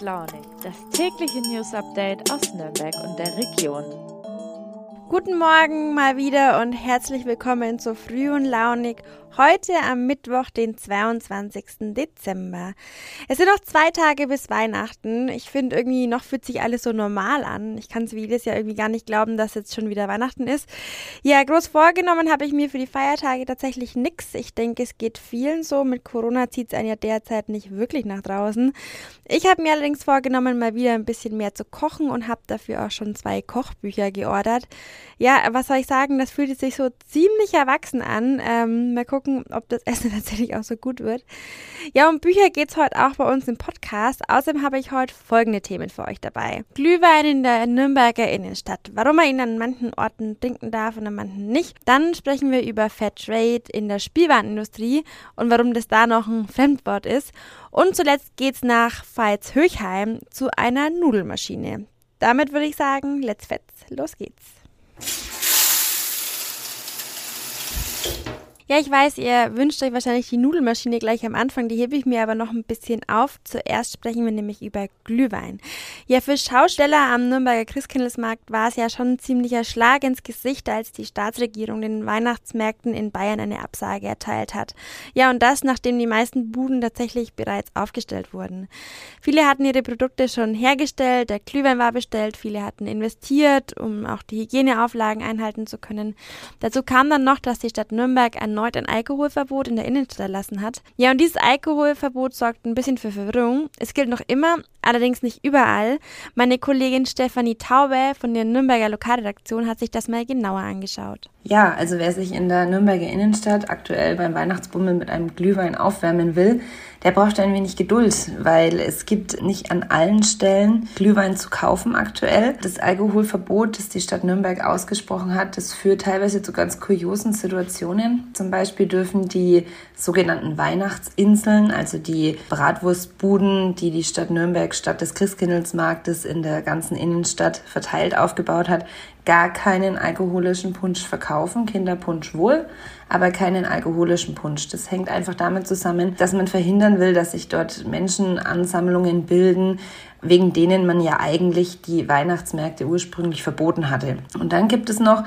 Launig, das tägliche News Update aus Nürnberg und der Region. Guten Morgen mal wieder und herzlich willkommen zu Früh und Launig Heute am Mittwoch, den 22. Dezember. Es sind noch zwei Tage bis Weihnachten. Ich finde irgendwie, noch fühlt sich alles so normal an. Ich kann es wie jedes Jahr irgendwie gar nicht glauben, dass jetzt schon wieder Weihnachten ist. Ja, groß vorgenommen habe ich mir für die Feiertage tatsächlich nichts. Ich denke, es geht vielen so. Mit Corona zieht es einen ja derzeit nicht wirklich nach draußen. Ich habe mir allerdings vorgenommen, mal wieder ein bisschen mehr zu kochen und habe dafür auch schon zwei Kochbücher geordert. Ja, was soll ich sagen? Das fühlt sich so ziemlich erwachsen an. Ähm, mal gucken, gucken, ob das Essen tatsächlich auch so gut wird. Ja, um Bücher geht es heute auch bei uns im Podcast. Außerdem habe ich heute folgende Themen für euch dabei. Glühwein in der Nürnberger Innenstadt. Warum man ihn an manchen Orten trinken darf und an manchen nicht. Dann sprechen wir über Fair Trade in der Spielwarenindustrie und warum das da noch ein Fremdwort ist. Und zuletzt geht es nach Veitshöchheim zu einer Nudelmaschine. Damit würde ich sagen, let's fetz, los geht's. Ja, ich weiß, ihr wünscht euch wahrscheinlich die Nudelmaschine gleich am Anfang, die hebe ich mir aber noch ein bisschen auf. Zuerst sprechen wir nämlich über Glühwein. Ja, für Schausteller am Nürnberger Christkindlesmarkt war es ja schon ein ziemlicher Schlag ins Gesicht, als die Staatsregierung den Weihnachtsmärkten in Bayern eine Absage erteilt hat. Ja, und das, nachdem die meisten Buden tatsächlich bereits aufgestellt wurden. Viele hatten ihre Produkte schon hergestellt, der Glühwein war bestellt, viele hatten investiert, um auch die Hygieneauflagen einhalten zu können. Dazu kam dann noch, dass die Stadt Nürnberg ein erneut ein Alkoholverbot in der Innenstadt erlassen hat. Ja, und dieses Alkoholverbot sorgt ein bisschen für Verwirrung. Es gilt noch immer, allerdings nicht überall. Meine Kollegin Stefanie Taube von der Nürnberger Lokalredaktion hat sich das mal genauer angeschaut. Ja, also wer sich in der Nürnberger Innenstadt aktuell beim Weihnachtsbummel mit einem Glühwein aufwärmen will, der braucht ein wenig Geduld, weil es gibt nicht an allen Stellen Glühwein zu kaufen aktuell. Das Alkoholverbot, das die Stadt Nürnberg ausgesprochen hat, das führt teilweise zu ganz kuriosen Situationen. Zum Beispiel dürfen die sogenannten Weihnachtsinseln, also die Bratwurstbuden, die die Stadt Nürnberg statt des Christkindlesmarktes in der ganzen Innenstadt verteilt aufgebaut hat, gar keinen alkoholischen Punsch verkaufen. Kinderpunsch wohl, aber keinen alkoholischen Punsch. Das hängt einfach damit zusammen, dass man verhindern will, dass sich dort Menschenansammlungen bilden, wegen denen man ja eigentlich die Weihnachtsmärkte ursprünglich verboten hatte. Und dann gibt es noch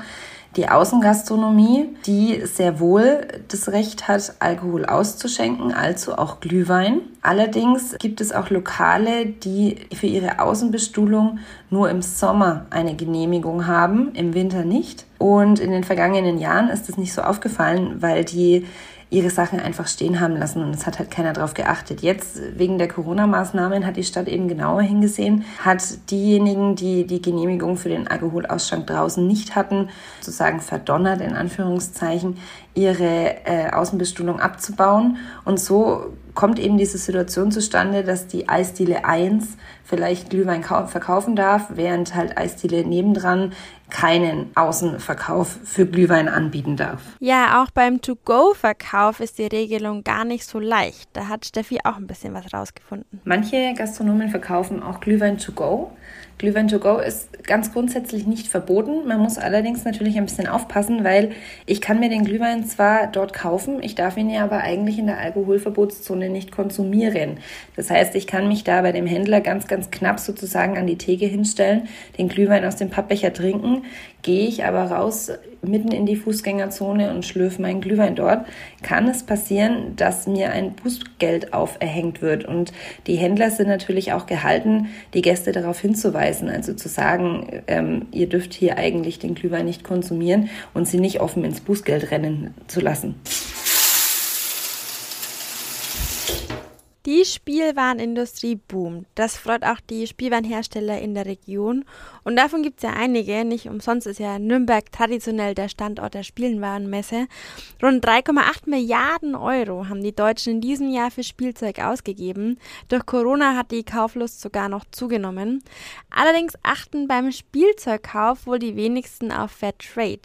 die Außengastronomie, die sehr wohl das Recht hat, Alkohol auszuschenken, also auch Glühwein. Allerdings gibt es auch Lokale, die für ihre Außenbestuhlung nur im Sommer eine Genehmigung haben, im Winter nicht. Und in den vergangenen Jahren ist es nicht so aufgefallen, weil die ihre Sachen einfach stehen haben lassen und es hat halt keiner darauf geachtet. Jetzt wegen der Corona-Maßnahmen hat die Stadt eben genauer hingesehen, hat diejenigen, die die Genehmigung für den Alkoholausschank draußen nicht hatten, sozusagen verdonnert in Anführungszeichen, ihre äh, Außenbestuhlung abzubauen und so kommt eben diese Situation zustande, dass die Eisdiele 1 vielleicht Glühwein verkaufen darf, während halt Eisdiele nebendran keinen Außenverkauf für Glühwein anbieten darf. Ja, auch beim To-Go-Verkauf ist die Regelung gar nicht so leicht. Da hat Steffi auch ein bisschen was rausgefunden. Manche Gastronomen verkaufen auch Glühwein To-Go. Glühwein to go ist ganz grundsätzlich nicht verboten. Man muss allerdings natürlich ein bisschen aufpassen, weil ich kann mir den Glühwein zwar dort kaufen, ich darf ihn ja aber eigentlich in der Alkoholverbotszone nicht konsumieren. Das heißt, ich kann mich da bei dem Händler ganz, ganz knapp sozusagen an die Theke hinstellen, den Glühwein aus dem Pappbecher trinken, gehe ich aber raus mitten in die Fußgängerzone und schlürfe meinen Glühwein dort, kann es passieren, dass mir ein Bußgeld auferhängt wird. Und die Händler sind natürlich auch gehalten, die Gäste darauf hinzuweisen, also zu sagen, ähm, ihr dürft hier eigentlich den Glühwein nicht konsumieren und sie nicht offen ins Bußgeld rennen zu lassen. Die Spielwarenindustrie boomt. Das freut auch die Spielwarenhersteller in der Region. Und davon gibt es ja einige. Nicht umsonst ist ja Nürnberg traditionell der Standort der Spielwarenmesse. Rund 3,8 Milliarden Euro haben die Deutschen in diesem Jahr für Spielzeug ausgegeben. Durch Corona hat die Kauflust sogar noch zugenommen. Allerdings achten beim Spielzeugkauf wohl die wenigsten auf Fair Trade.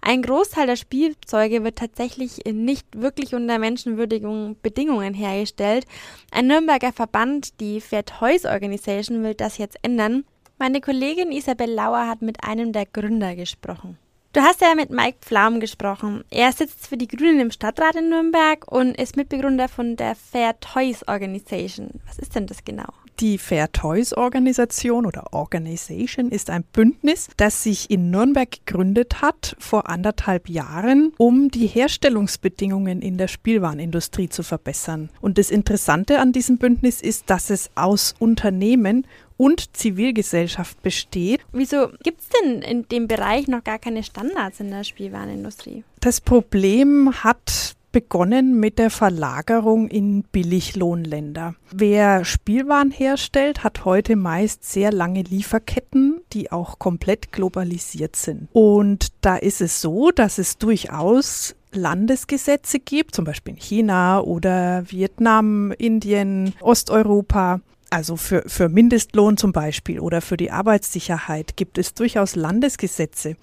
Ein Großteil der Spielzeuge wird tatsächlich nicht wirklich unter menschenwürdigen Bedingungen hergestellt. Ein Nürnberger Verband, die Fair Toys Organization, will das jetzt ändern. Meine Kollegin Isabel Lauer hat mit einem der Gründer gesprochen. Du hast ja mit Mike Pflaum gesprochen. Er sitzt für die Grünen im Stadtrat in Nürnberg und ist Mitbegründer von der Fair Toys Organization. Was ist denn das genau? Die Fair Toys Organisation oder Organization ist ein Bündnis, das sich in Nürnberg gegründet hat vor anderthalb Jahren, um die Herstellungsbedingungen in der Spielwarenindustrie zu verbessern. Und das Interessante an diesem Bündnis ist, dass es aus Unternehmen und Zivilgesellschaft besteht. Wieso gibt es denn in dem Bereich noch gar keine Standards in der Spielwarenindustrie? Das Problem hat begonnen mit der Verlagerung in Billiglohnländer. Wer Spielwaren herstellt, hat heute meist sehr lange Lieferketten, die auch komplett globalisiert sind. Und da ist es so, dass es durchaus Landesgesetze gibt, zum Beispiel in China oder Vietnam, Indien, Osteuropa, also für, für Mindestlohn zum Beispiel oder für die Arbeitssicherheit gibt es durchaus Landesgesetze,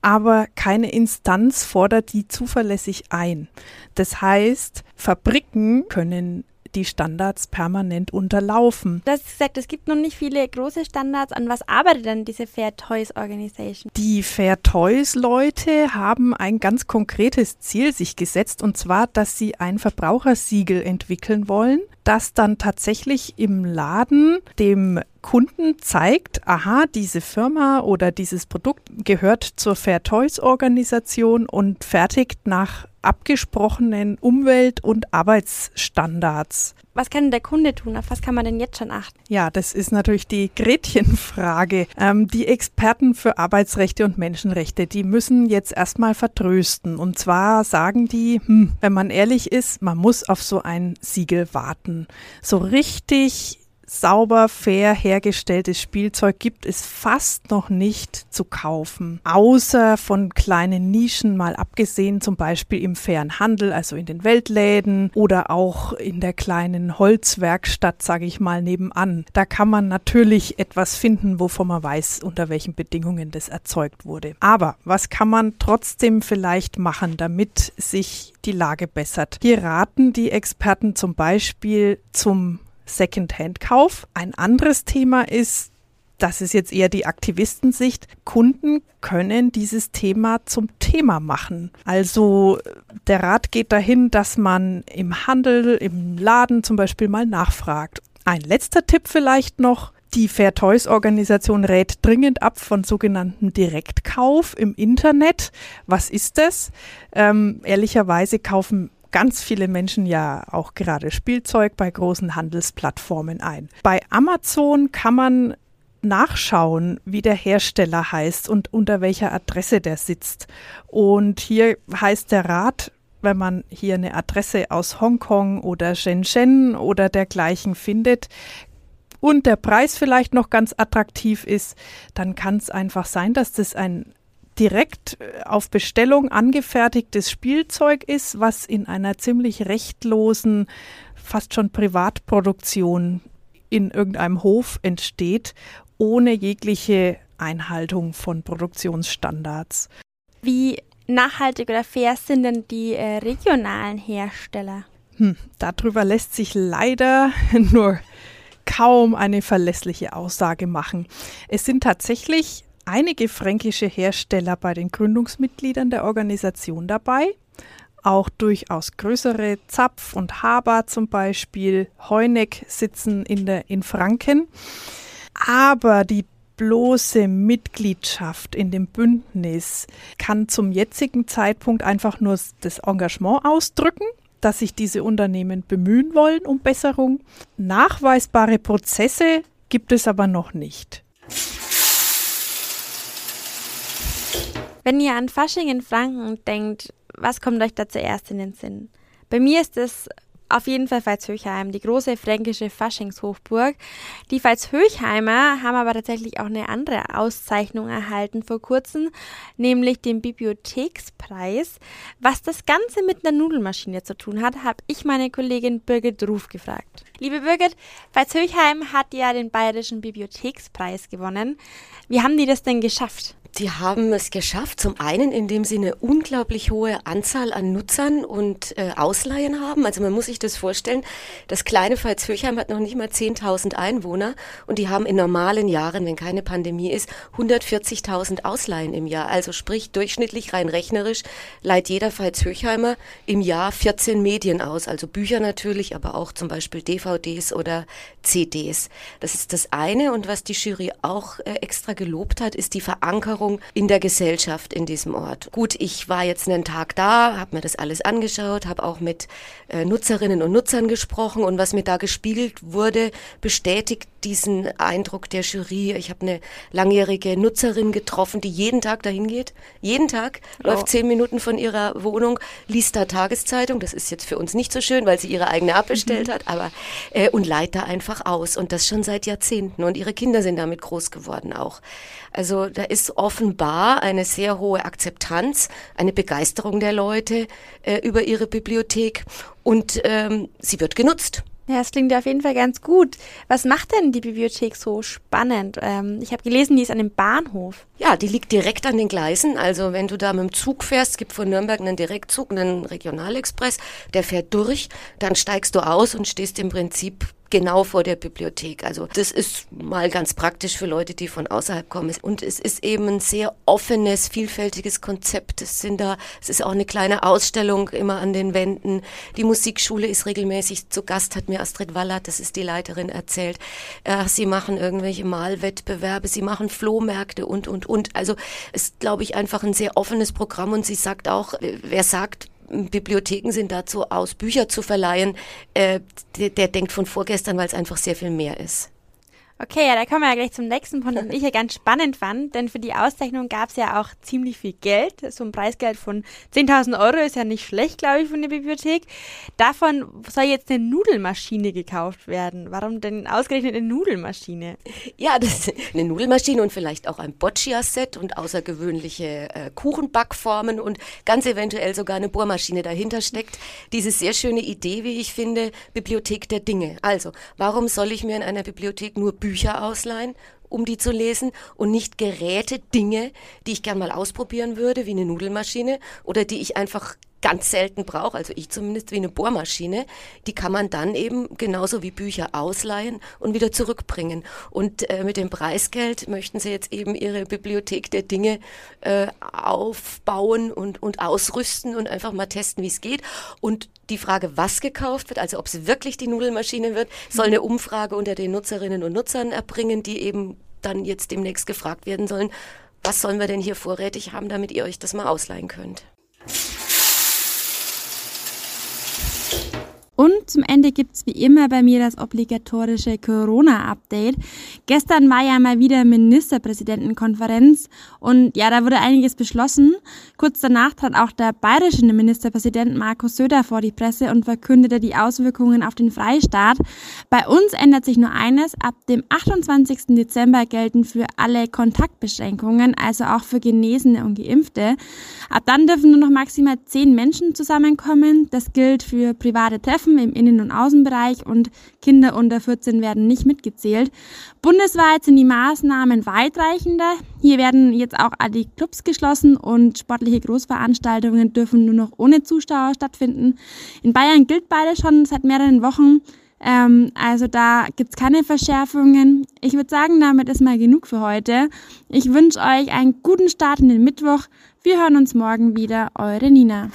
aber keine Instanz fordert die zuverlässig ein. Das heißt, Fabriken können die Standards permanent unterlaufen. Du hast gesagt, es gibt noch nicht viele große Standards. An was arbeitet denn diese Fair Toys Organisation? Die Fair Toys Leute haben ein ganz konkretes Ziel sich gesetzt und zwar, dass sie ein Verbrauchersiegel entwickeln wollen, das dann tatsächlich im Laden dem Kunden zeigt, aha, diese Firma oder dieses Produkt gehört zur Fair Toys Organisation und fertigt nach abgesprochenen Umwelt- und Arbeitsstandards. Was kann der Kunde tun? Auf was kann man denn jetzt schon achten? Ja, das ist natürlich die Gretchenfrage. Ähm, die Experten für Arbeitsrechte und Menschenrechte, die müssen jetzt erstmal vertrösten. Und zwar sagen die, hm, wenn man ehrlich ist, man muss auf so ein Siegel warten. So richtig sauber, fair hergestelltes Spielzeug gibt es fast noch nicht zu kaufen. Außer von kleinen Nischen mal abgesehen, zum Beispiel im fairen Handel, also in den Weltläden oder auch in der kleinen Holzwerkstatt, sage ich mal, nebenan. Da kann man natürlich etwas finden, wovon man weiß, unter welchen Bedingungen das erzeugt wurde. Aber was kann man trotzdem vielleicht machen, damit sich die Lage bessert? Hier raten die Experten zum Beispiel zum Secondhand-Kauf. Ein anderes Thema ist, das ist jetzt eher die Aktivistensicht, Kunden können dieses Thema zum Thema machen. Also der Rat geht dahin, dass man im Handel, im Laden zum Beispiel mal nachfragt. Ein letzter Tipp vielleicht noch. Die Fair Toys Organisation rät dringend ab von sogenannten Direktkauf im Internet. Was ist das? Ähm, ehrlicherweise kaufen ganz viele Menschen ja auch gerade Spielzeug bei großen Handelsplattformen ein. Bei Amazon kann man nachschauen, wie der Hersteller heißt und unter welcher Adresse der sitzt. Und hier heißt der Rat, wenn man hier eine Adresse aus Hongkong oder Shenzhen oder dergleichen findet, und der Preis vielleicht noch ganz attraktiv ist, dann kann es einfach sein, dass das ein direkt äh, auf Bestellung angefertigtes Spielzeug ist, was in einer ziemlich rechtlosen, fast schon Privatproduktion in irgendeinem Hof entsteht, ohne jegliche Einhaltung von Produktionsstandards. Wie nachhaltig oder fair sind denn die äh, regionalen Hersteller? Hm, darüber lässt sich leider nur kaum eine verlässliche Aussage machen. Es sind tatsächlich einige fränkische Hersteller bei den Gründungsmitgliedern der Organisation dabei. Auch durchaus größere Zapf und Haber zum Beispiel, Heuneck sitzen in, der, in Franken. Aber die bloße Mitgliedschaft in dem Bündnis kann zum jetzigen Zeitpunkt einfach nur das Engagement ausdrücken, dass sich diese Unternehmen bemühen wollen um Besserung. Nachweisbare Prozesse gibt es aber noch nicht. Wenn ihr an Fasching in Franken denkt, was kommt euch da zuerst in den Sinn? Bei mir ist es auf jeden Fall Pfalzhöchheim, die große fränkische Faschingshochburg. Die Pfalzhöchheimer haben aber tatsächlich auch eine andere Auszeichnung erhalten vor kurzem, nämlich den Bibliothekspreis. Was das Ganze mit einer Nudelmaschine zu tun hat, habe ich meine Kollegin Birgit Ruf gefragt. Liebe Birgit, Pfalzhöchheim hat ja den Bayerischen Bibliothekspreis gewonnen. Wie haben die das denn geschafft? Die haben es geschafft, zum einen, indem sie eine unglaublich hohe Anzahl an Nutzern und äh, Ausleihen haben. Also man muss sich das vorstellen, das kleine Veitshöchheim hat noch nicht mal 10.000 Einwohner und die haben in normalen Jahren, wenn keine Pandemie ist, 140.000 Ausleihen im Jahr. Also sprich durchschnittlich rein rechnerisch leiht jeder Veitshöchheimer im Jahr 14 Medien aus. Also Bücher natürlich, aber auch zum Beispiel DVDs oder CDs. Das ist das eine und was die Jury auch äh, extra gelobt hat, ist die Verankerung Verankerung in der Gesellschaft in diesem Ort. Gut, ich war jetzt einen Tag da, habe mir das alles angeschaut, habe auch mit äh, Nutzerinnen und Nutzern gesprochen und was mir da gespiegelt wurde, bestätigt diesen Eindruck der Jury. Ich habe eine langjährige Nutzerin getroffen, die jeden Tag dahin geht. Jeden Tag oh. läuft zehn Minuten von ihrer Wohnung, liest da Tageszeitung. Das ist jetzt für uns nicht so schön, weil sie ihre eigene abbestellt mhm. hat, aber äh, und leiht da einfach aus und das schon seit Jahrzehnten. Und ihre Kinder sind damit groß geworden auch. Also da ist offenbar eine sehr hohe Akzeptanz, eine Begeisterung der Leute äh, über ihre Bibliothek und ähm, sie wird genutzt. Ja, das klingt ja auf jeden Fall ganz gut. Was macht denn die Bibliothek so spannend? Ähm, ich habe gelesen, die ist an dem Bahnhof. Ja, die liegt direkt an den Gleisen. Also wenn du da mit dem Zug fährst, es gibt von Nürnberg einen Direktzug, einen Regionalexpress, der fährt durch, dann steigst du aus und stehst im Prinzip genau vor der Bibliothek. Also das ist mal ganz praktisch für Leute, die von außerhalb kommen. Und es ist eben ein sehr offenes, vielfältiges Konzept. Es sind da, es ist auch eine kleine Ausstellung immer an den Wänden. Die Musikschule ist regelmäßig zu Gast, hat mir Astrid Wallert, das ist die Leiterin, erzählt. Äh, sie machen irgendwelche Malwettbewerbe, sie machen Flohmärkte und, und, und. Also es ist, glaube ich, einfach ein sehr offenes Programm und sie sagt auch, äh, wer sagt, Bibliotheken sind dazu aus, Bücher zu verleihen, äh, der, der denkt von vorgestern, weil es einfach sehr viel mehr ist. Okay, ja, da kommen wir ja gleich zum nächsten Punkt, den ich ja ganz spannend fand, denn für die Auszeichnung gab es ja auch ziemlich viel Geld. So ein Preisgeld von 10.000 Euro ist ja nicht schlecht, glaube ich, von der Bibliothek. Davon soll jetzt eine Nudelmaschine gekauft werden. Warum denn ausgerechnet eine Nudelmaschine? Ja, das ist eine Nudelmaschine und vielleicht auch ein Boccia-Set und außergewöhnliche äh, Kuchenbackformen und ganz eventuell sogar eine Bohrmaschine dahinter steckt. Diese sehr schöne Idee, wie ich finde, Bibliothek der Dinge. Also, warum soll ich mir in einer Bibliothek nur Bücher Bücher ausleihen, um die zu lesen und nicht Geräte, Dinge, die ich gern mal ausprobieren würde, wie eine Nudelmaschine oder die ich einfach ganz selten brauche, also ich zumindest wie eine Bohrmaschine, die kann man dann eben genauso wie Bücher ausleihen und wieder zurückbringen. Und äh, mit dem Preisgeld möchten sie jetzt eben ihre Bibliothek der Dinge äh, aufbauen und, und ausrüsten und einfach mal testen, wie es geht. Und die Frage, was gekauft wird, also ob es wirklich die Nudelmaschine wird, soll eine Umfrage unter den Nutzerinnen und Nutzern erbringen, die eben dann jetzt demnächst gefragt werden sollen, was sollen wir denn hier vorrätig haben, damit ihr euch das mal ausleihen könnt. Und zum Ende gibt's wie immer bei mir das obligatorische Corona-Update. Gestern war ja mal wieder Ministerpräsidentenkonferenz und ja, da wurde einiges beschlossen. Kurz danach trat auch der bayerische Ministerpräsident Markus Söder vor die Presse und verkündete die Auswirkungen auf den Freistaat. Bei uns ändert sich nur eines. Ab dem 28. Dezember gelten für alle Kontaktbeschränkungen, also auch für Genesene und Geimpfte. Ab dann dürfen nur noch maximal zehn Menschen zusammenkommen. Das gilt für private Treffen Treffen im Innen- und Außenbereich und Kinder unter 14 werden nicht mitgezählt. Bundesweit sind die Maßnahmen weitreichender. Hier werden jetzt auch alle Clubs geschlossen und sportliche Großveranstaltungen dürfen nur noch ohne Zuschauer stattfinden. In Bayern gilt beides schon seit mehreren Wochen. Ähm, also da gibt es keine Verschärfungen. Ich würde sagen, damit ist mal genug für heute. Ich wünsche euch einen guten Start in den Mittwoch. Wir hören uns morgen wieder. Eure Nina.